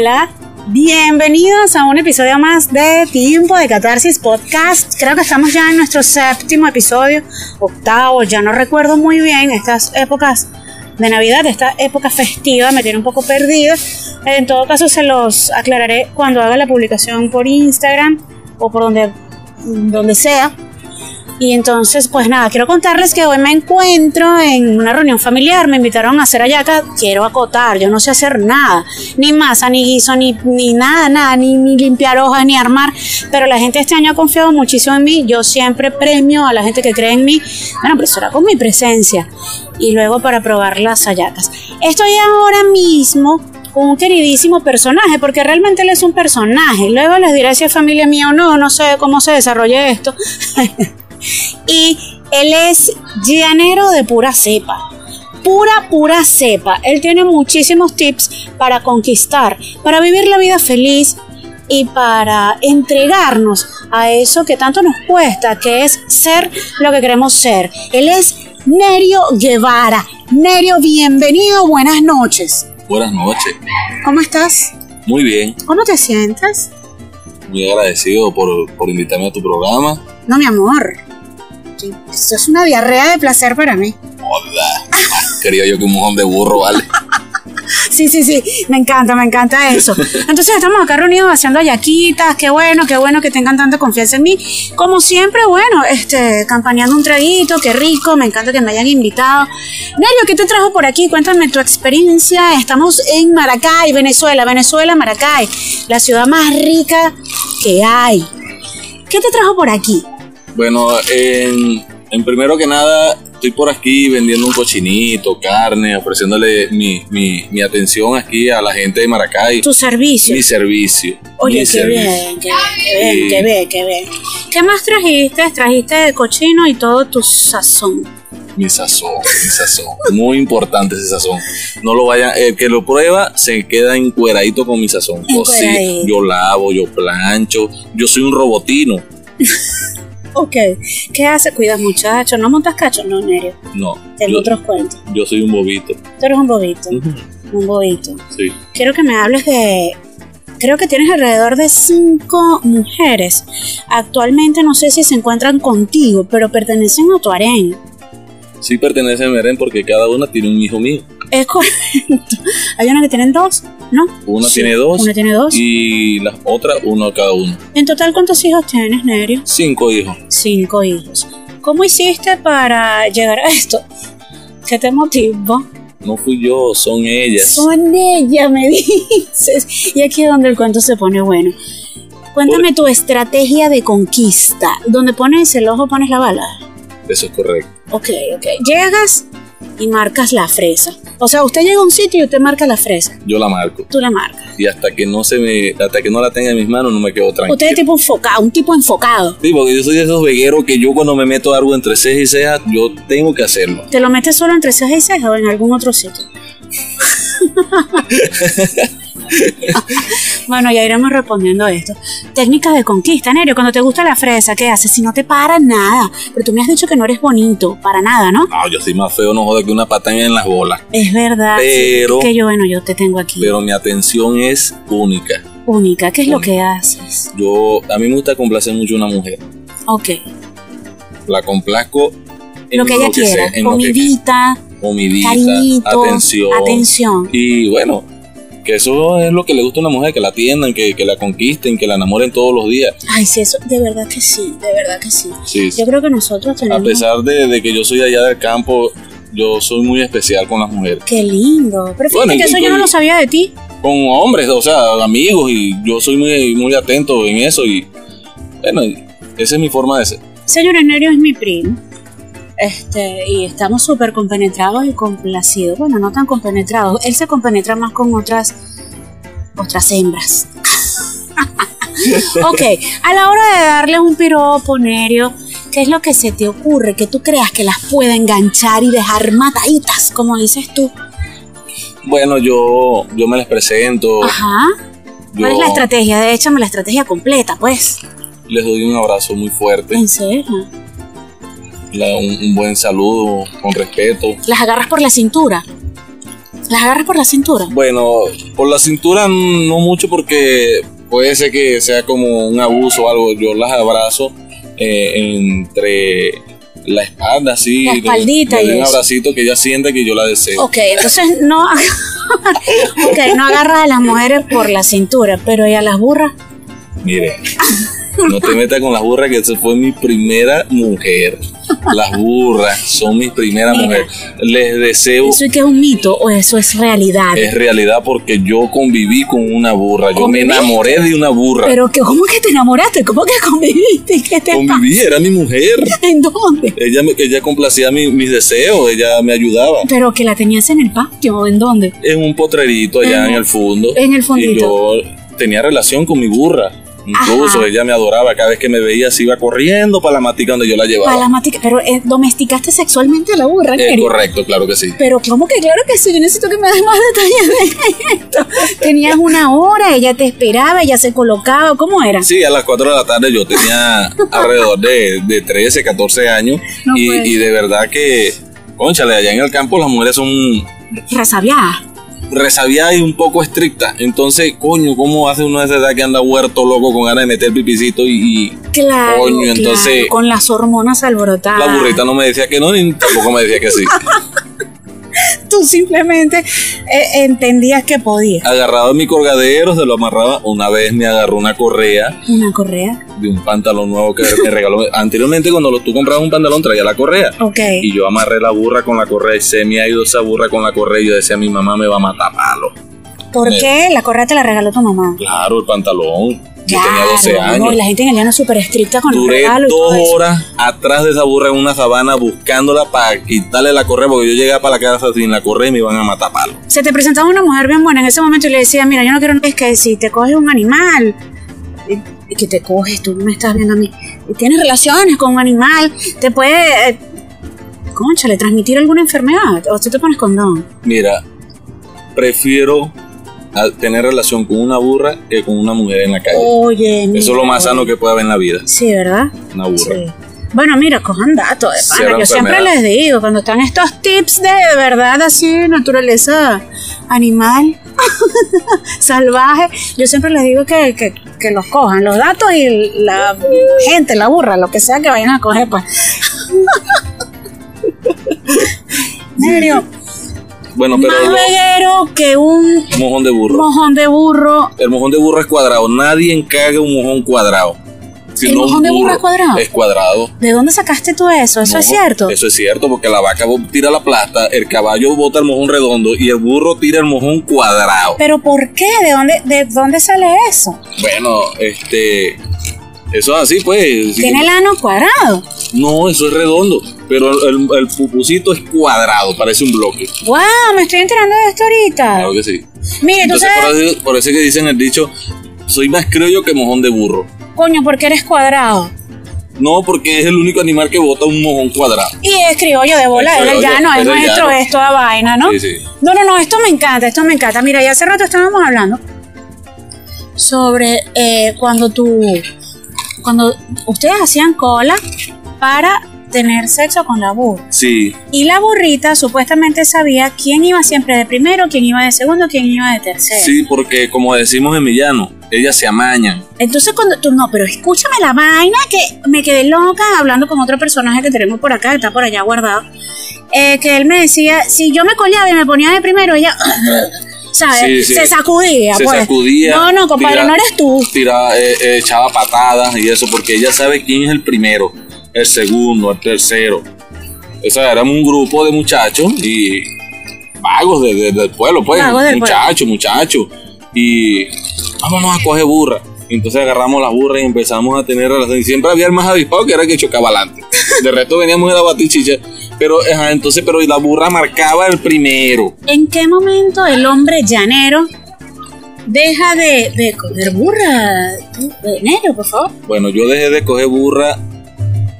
Hola, bienvenidos a un episodio más de Tiempo de Catarsis Podcast. Creo que estamos ya en nuestro séptimo episodio, octavo, ya no recuerdo muy bien estas épocas de Navidad, esta época festiva, me tiene un poco perdida. En todo caso, se los aclararé cuando haga la publicación por Instagram o por donde, donde sea. Y entonces, pues nada, quiero contarles que hoy me encuentro en una reunión familiar, me invitaron a hacer ayaca, quiero acotar, yo no sé hacer nada, ni masa, ni guiso, ni, ni nada, nada, ni, limpiar hojas, ni armar, pero la gente este año ha confiado muchísimo en mí, yo siempre premio a la gente que cree en mí, bueno, pero eso era con mi presencia, y luego para probar las ayacas. Estoy ahora mismo un queridísimo personaje, porque realmente él es un personaje. Luego les diré si es familia mía o no, no sé cómo se desarrolla esto. y él es llanero de pura cepa. Pura, pura cepa. Él tiene muchísimos tips para conquistar, para vivir la vida feliz y para entregarnos a eso que tanto nos cuesta, que es ser lo que queremos ser. Él es Nerio Guevara. Nerio, bienvenido, buenas noches. Buenas noches. ¿Cómo estás? Muy bien. ¿Cómo te sientes? Muy agradecido por, por invitarme a tu programa. No, mi amor. Esto es una diarrea de placer para mí. Hola. Quería yo que un mojón de burro, ¿vale? Sí, sí, sí, me encanta, me encanta eso. Entonces estamos acá reunidos haciendo ayaquitas, qué bueno, qué bueno que tengan tanta confianza en mí. Como siempre, bueno, este, campañando un traguito, qué rico, me encanta que me hayan invitado. Nerio, ¿qué te trajo por aquí? Cuéntame tu experiencia. Estamos en Maracay, Venezuela, Venezuela, Maracay, la ciudad más rica que hay. ¿Qué te trajo por aquí? Bueno, en, en primero que nada, estoy por aquí vendiendo un cochinito, carne, ofreciéndole mi, mi, mi atención aquí a la gente de Maracay. Tu servicio. Mi servicio. Oye, mi qué servicio. bien, qué bien, qué bien, qué bien. ¿Qué más trajiste? Trajiste de cochino y todo tu sazón. Mi sazón, mi sazón. Muy importante ese sazón. No lo vayan, el que lo prueba se queda encueradito con mi sazón. Yo sí, yo lavo, yo plancho, yo soy un robotino. Ok. ¿Qué hace? Cuidas muchacho. ¿No montas cacho? No, Nerio. No, Tengo yo, otros cuentos. yo soy un bobito. Tú eres un bobito. Un bobito. Sí. Quiero que me hables de. Creo que tienes alrededor de cinco mujeres. Actualmente no sé si se encuentran contigo, pero pertenecen a tu harén. Sí pertenece a Meren porque cada una tiene un hijo mío. Es correcto. Hay una que tienen dos, ¿no? Una Sí, tiene dos Una tiene dos. y las otras uno cada uno. En total, ¿cuántos hijos tienes, Nerio? Cinco hijos. Cinco hijos. ¿Cómo hiciste para llegar a esto? ¿Qué te motivó? No fui yo, son ellas. Son ella, me dices. Y aquí es donde el cuento se pone bueno. Cuéntame tu estrategia de conquista. Donde pones el ojo, pones la bala. Eso es correcto. Ok, ok. Llegas y marcas la fresa. O sea, usted llega a un sitio y usted marca la fresa. Yo la marco. Tú la marcas. Y hasta que no se me, hasta que no la tenga en mis manos no me quedo tranquilo. Usted es tipo enfocado, un tipo enfocado. Sí, porque yo soy de esos vegueros que yo cuando me meto algo entre ceja y ceja, yo tengo que hacerlo. ¿Te lo metes solo entre ceja y ceja o en algún otro sitio? bueno, ya iremos respondiendo a esto. Técnicas de conquista, Nerio. Cuando te gusta la fresa, ¿qué haces? Si no te para nada. Pero tú me has dicho que no eres bonito, para nada, ¿no? No, yo soy más feo, no joda que una pataña en las bolas. Es verdad. Pero- Que yo, bueno, yo te tengo aquí. Pero mi atención es única. Única. ¿Qué es lo que haces? Yo, a mí me gusta complacer mucho a una mujer. Ok. La complazco en Lo que ella sea, quiera. en lo que Comidita, atención. atención. Y bueno, que eso es lo que le gusta a una mujer, que la atiendan, que, que la conquisten, que la enamoren todos los días. Ay, sí, eso, de verdad que sí, de verdad que sí. Sí, sí. Yo creo que nosotros A tenemos... pesar de, de que yo soy allá del campo, yo soy muy especial con las mujeres. Qué lindo. Pero fíjate Bueno, que eso yo no lo sabía de ti. Con hombres, o sea, amigos, y yo soy muy, muy atento en eso. Y bueno, esa es mi forma de ser. Señor Nerio es mi primo. Este, y estamos súper compenetrados y complacidos. Bueno, no tan compenetrados. Él se compenetra más con otras otras hembras. ok, a la hora de darle un piropo, Nerio, ¿qué es lo que se te ocurre? Que tú creas que las pueda enganchar y dejar mataditas, como dices tú. Bueno, yo, yo me les presento. Ajá. ¿Cuál es la estrategia? De échame la estrategia completa, pues. les doy un abrazo muy fuerte, En serio. La- un, un buen saludo, con respeto. Las agarras por la cintura. ¿Las agarras por la cintura? Bueno, por la cintura no mucho porque puede ser que sea como un abuso o algo. Yo las abrazo eh, entre la espalda, así. La espaldita le- le y un eso. abracito que ella siente que yo la deseo. Ok, entonces no, ok, no agarras a las mujeres por la cintura, pero ¿y a las burras? Mire, no te metas con las burras, que esa fue mi primera mujer. Las burras son mis primeras mujeres. Les deseo, ¿Eso es que es un mito o eso es realidad? es realidad porque yo conviví con una burra. Yo me enamoré de una burra. Pero que, ¿cómo que te enamoraste? ¿Cómo que conviviste? ¿Qué te Conviví, era mi mujer. ¿En dónde? Ella, ella complacía mi- mis deseos, ella me ayudaba. Pero que la tenías en el patio, ¿o ¿en dónde? En un potrerito allá En- en el fondo. en el Y fondito. yo tenía relación con mi burra. Incluso Ajá. ella me adoraba. Cada vez que me veía, se iba corriendo para la matica donde yo la llevaba. Para la matica, pero eh, domesticaste sexualmente a la burra, Neri? correcto, claro que sí. Pero ¿cómo que claro que sí? Yo necesito que me des más detalles de esto. Tenías una hora, ella te esperaba, ella se colocaba, ¿cómo era? Sí, a las 4 de la tarde yo tenía alrededor de, de 13, 14 años. No y, y de verdad que, conchale, allá en el campo las mujeres son Resabiada. y un poco estrictas. Entonces, coño, ¿cómo hace uno de esa edad que anda huerto loco con ganas de meter pipicito y, y Claro, Coño, claro, entonces- con las hormonas alborotadas. la burrita no me decía que no, ni tampoco me decía que sí? Tú simplemente eh, entendías que podías. Agarraba mi colgadero, se lo amarraba. Una vez me agarró una correa Una correa. de un pantalón nuevo que me regaló. Anteriormente, cuando lo- tú comprabas un pantalón, traía la correa. Ok. Y yo amarré la burra con la correa y se me ha ido esa burra con la correa. Y yo decía, mi mamá me va a matar palo. ¿Por me- qué? La correa te la regaló tu mamá. Claro, el pantalón. Yo Claro, tenía 12 años. no, y la gente en el llano es súper estricta con el Duré y todo dos horas atrás de esa burra en una sabana buscándola para quitarle la correa porque yo llegaba para la casa sin la correa y me iban a matar palo. Se te presentaba una mujer bien buena en ese momento y le decía, mira, yo no quiero es que si te coges un animal, y, y que te coges, tú me estás viendo a mí, y tienes relaciones con un animal, te puede, eh, concha, le transmitir alguna enfermedad, o tú te pones condón. Mira, prefiero a- tener relación con una burra que con una mujer en la calle. Oye, mira, Eso es lo más sano que puede haber en la vida, Sí, ¿verdad? una burra. Sí. Bueno, mira, cojan datos de pana. Yo siempre les digo, cuando están estos tips de, verdad así, naturaleza animal, salvaje, yo siempre les digo que, que, que los cojan, los datos y la gente, la burra, lo que sea que vayan a coger, pues. Serio, Bueno, pero más reguero que un mojón de burro. mojón de burro. El mojón de burro es cuadrado. Nadie encaga un mojón cuadrado. ¿El mojón de burro es cuadrado? Es cuadrado. ¿De dónde sacaste tú eso? ¿Eso No, es cierto? Eso es cierto, porque la vaca tira la plata, el caballo bota el mojón redondo y el burro tira el mojón cuadrado. ¿Pero por qué? ¿De dónde, de dónde sale eso? Bueno, este. Eso es así, pues. Tiene el ano cuadrado. No, eso es redondo. Pero el, el- pupusito es cuadrado, parece un bloque. ¡Wow! Me estoy enterando de esto ahorita. Claro que sí. Mire, tú Entonces, por sabes, eso, por eso es que dicen el dicho: soy más criollo que mojón de burro. coño, porque eres cuadrado. No, porque es el único animal que bota un mojón cuadrado. Y es criollo de bola, Es el llano, es nuestro, es toda vaina, ¿no? Sí, sí. No, no, no, esto me encanta, esto me encanta. Mira, ya hace rato estábamos hablando sobre eh, cuando tú, cuando ustedes hacían cola para tener sexo con la burra. Sí, Y la burrita supuestamente sabía quién iba siempre de primero, quién iba de segundo, quién iba de tercero. sí, porque como decimos en Millano, ellas se amañan. Entonces cuando tú, no, pero escúchame la vaina que me quedé loca hablando con otro personaje que tenemos por acá, que está por allá guardado, eh, que él me decía, si yo me colaba y me ponía de primero, ella, ¿sabes? Sí, sí. Se sacudía, Se pues. sacudía. No, no, compadre, tira- no eres tú. Tira, eh, eh, echaba patadas y eso, porque ella sabe quién es el primero, el segundo, el tercero. O sea, éramos un grupo de muchachos y vagos de- de- del pueblo, pues. Muchachos, muchachos. Y vámonos a coger burra. Entonces agarramos las burras y empezamos a tener relaciones. Y siempre había el más avispado que era el que chocaba adelante. De resto veníamos a la batichicha. Pero, ajá, entonces, pero la burra marcaba el primero. ¿En qué momento el hombre llanero deja de, de coger burra? Tú, eh, Negro, por favor. Bueno, yo dejé de coger burra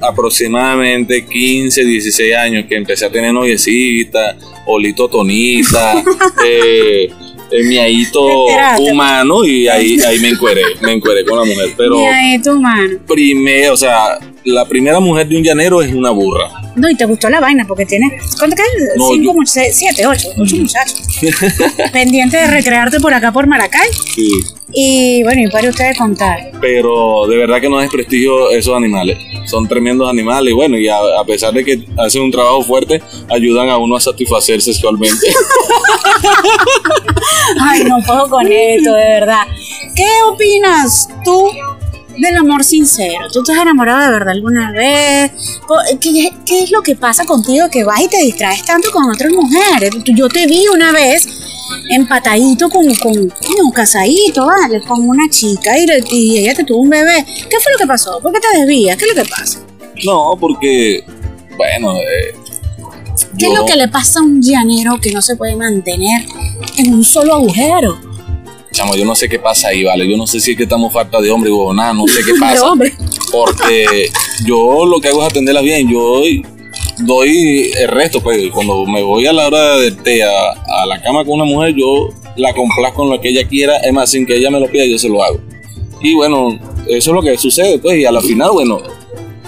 aproximadamente 15, 16 años que empecé a tener noviecita, olito tonita, eh, eh, miadito Te enteraste. humano y ahí, ahí me encueré, me encueré con la mujer. Pero y ahí tu mano. primero, o sea, la primera mujer de un llanero es una burra. No, y te gustó la vaina porque tiene. ¿Cuánto cae? No, Cinco, yo- seis, siete, ocho. Ocho muchachos. Pendiente de recrearte por acá por Maracay. Sí. Y bueno, y para ustedes contar. Pero de verdad que no desprestigio esos animales. Son tremendos animales y bueno, y a, a pesar de que hacen un trabajo fuerte, ayudan a uno a satisfacer sexualmente. Ay, no puedo con esto, de verdad. ¿Qué opinas tú del amor sincero? ¿Tú te has enamorado de verdad alguna vez? ¿Qué, qué es lo que pasa contigo que vas y te distraes tanto con otras mujeres? Yo te vi una vez empatadito con, con no, casadito, ¿vale? Con una chica y, y ella te tuvo un bebé. ¿Qué fue lo que pasó? ¿Por qué te desvías? ¿Qué es lo que pasa? no, porque, bueno, eh, ¿Qué yo- es lo que le pasa a un llanero que no se puede mantener en un solo agujero? Chamo, yo no sé qué pasa ahí, ¿vale? Yo no sé si es que estamos falta de hombre o nada, no sé qué pasa. hombre, Porque yo lo que hago es atenderlas bien. Yo doy, doy el resto, pues. Cuando me voy a la hora de té a, a la cama con una mujer, yo la complazco con lo que ella quiera. Es más, sin que ella me lo pida, yo se lo hago. Y bueno, eso es lo que sucede, pues. Y a la final, bueno,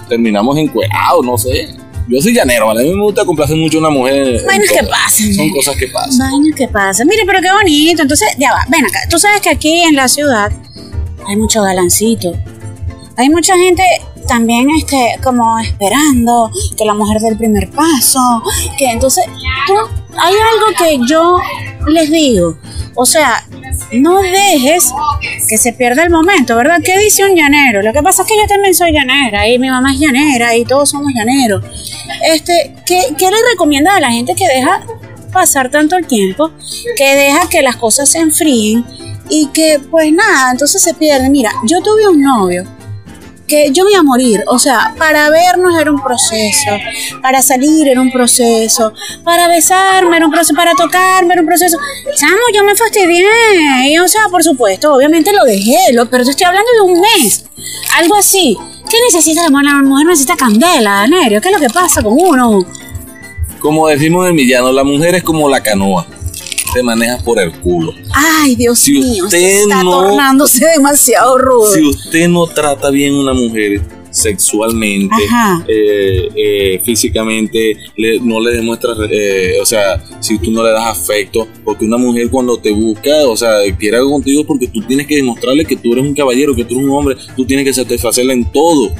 terminamos encuerados, no sé. Yo soy llanero, ¿vale? A mí me gusta complacer mucho a una mujer. Vainas que pasan. Son cosas que pasan. Vainas que pasa. Mire, pero qué bonito. Entonces, ya va, ven acá. Tú sabes que aquí en la ciudad hay mucho galancito. Hay mucha gente también este, como esperando que la mujer dé el primer paso. Que entonces, tú, hay algo que yo les digo. O sea, no dejes que se pierda el momento, ¿verdad? ¿Qué dice un llanero? Lo que pasa es que yo también soy llanera y mi mamá es llanera y todos somos llaneros. Este, ¿qué, qué le recomienda a la gente que deja pasar tanto el tiempo, que deja que las cosas se enfríen y que pues nada, entonces se pierde? Mira, yo tuve un novio que yo me iba a morir, o sea, para vernos era un proceso, para salir era un proceso, para besarme era un proceso, para tocarme era un proceso. Chamo, yo me fastidié, y o sea, por supuesto, obviamente lo dejé, lo, pero te estoy hablando de un mes, algo así. ¿Qué necesita la mujer? La mujer necesita candela, Nerio, ¿qué es lo que pasa con uno? Como decimos en Millano, la mujer es como la canoa. Te manejas por el culo. Ay, Dios Si mío, usted está no- tornándose demasiado rudo. Si usted no trata bien a una mujer sexualmente, eh, eh, físicamente, le- no le demuestras, eh, o sea, si tú no le das afecto, porque una mujer cuando te busca, o sea, quiere algo contigo, porque tú tienes que demostrarle que tú eres un caballero, que tú eres un hombre, tú tienes que satisfacerla en todo,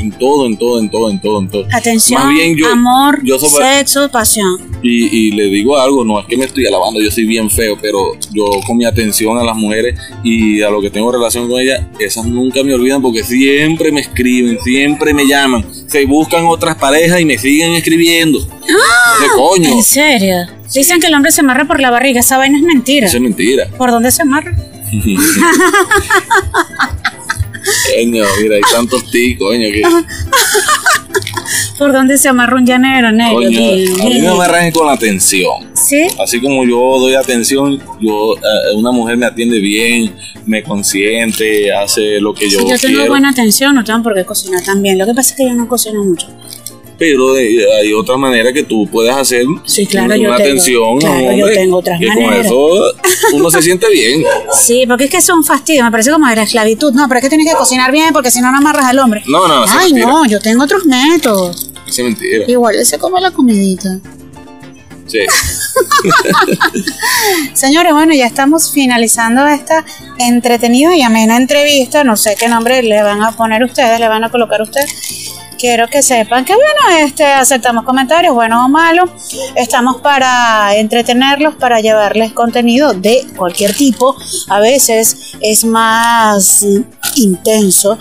en todo, en todo, en todo, en todo, en todo. Atención, Más bien yo- amor, yo soy- sexo, pasión. Y, y le digo algo, no es que me estoy alabando, yo soy bien feo, pero yo con mi atención a las mujeres y a lo que tengo relación con ellas, esas nunca me olvidan porque siempre me escriben, siempre me llaman, se buscan otras parejas y me siguen escribiendo. ¿Qué coño? ¿En serio? Dicen que el hombre se amarra por la barriga, esa vaina es mentira. Eso es mentira. ¿Por dónde se amarra? Coño, mira, hay tantos ticos, coño, que ¿Por dónde se amarra un llanero, negro? coño, a mí me amarran con la atención. ¿Sí? Así como yo doy atención, yo eh, una mujer me atiende bien, me consiente, hace lo que yo, Si yo tengo quiero. buena atención, no tengo por qué cocinar tan bien. Lo que pasa es que yo no cocino mucho. Pero de- hay otra manera que tú puedes hacer Sí, claro, una atención claro, yo tengo otras que maneras. con eso uno se siente bien Sí, porque es que es un fastidio. Me parece como de la esclavitud. No, pero es que tienes que cocinar bien porque si no, no amarras al hombre. no no es Ay, no, yo tengo otros métodos. es mentira Igual él se come la comidita. sí. Señores, bueno, ya estamos finalizando esta entretenida y amena entrevista. No sé qué nombre le van a poner ustedes, le van a colocar ustedes. Quiero que sepan que, bueno, este, aceptamos comentarios, buenos o malos. Estamos para entretenerlos, para llevarles contenido de cualquier tipo. A veces es más intenso,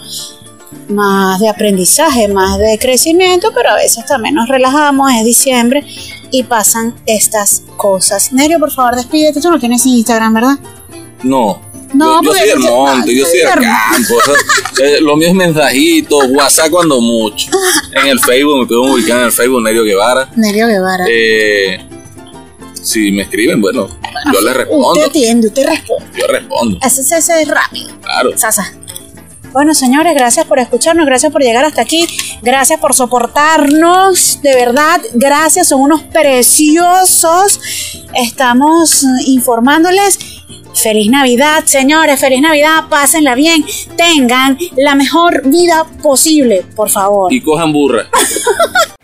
más de aprendizaje, más de crecimiento, pero a veces también nos relajamos, es diciembre y pasan estas cosas. Nerio, por favor, despídete. Tú no tienes Instagram, ¿verdad? no No, yo, yo soy del monte, yo soy del campo. eh, lo mío es mensajitos, WhatsApp cuando mucho. En el Facebook, me pueden ubicar en el Facebook, Nerio Guevara. Nerio Guevara. Eh, si me escriben, bueno, yo les respondo. usted atiende, usted responde. Yo respondo, ese es rápido. claro. Sasa. Bueno, señores, gracias por escucharnos, gracias por llegar hasta aquí, gracias por soportarnos, de verdad, gracias, son unos preciosos. Estamos informándoles Feliz Navidad, señores, feliz Navidad, pásenla bien, tengan la mejor vida posible, por favor. Y cojan burra.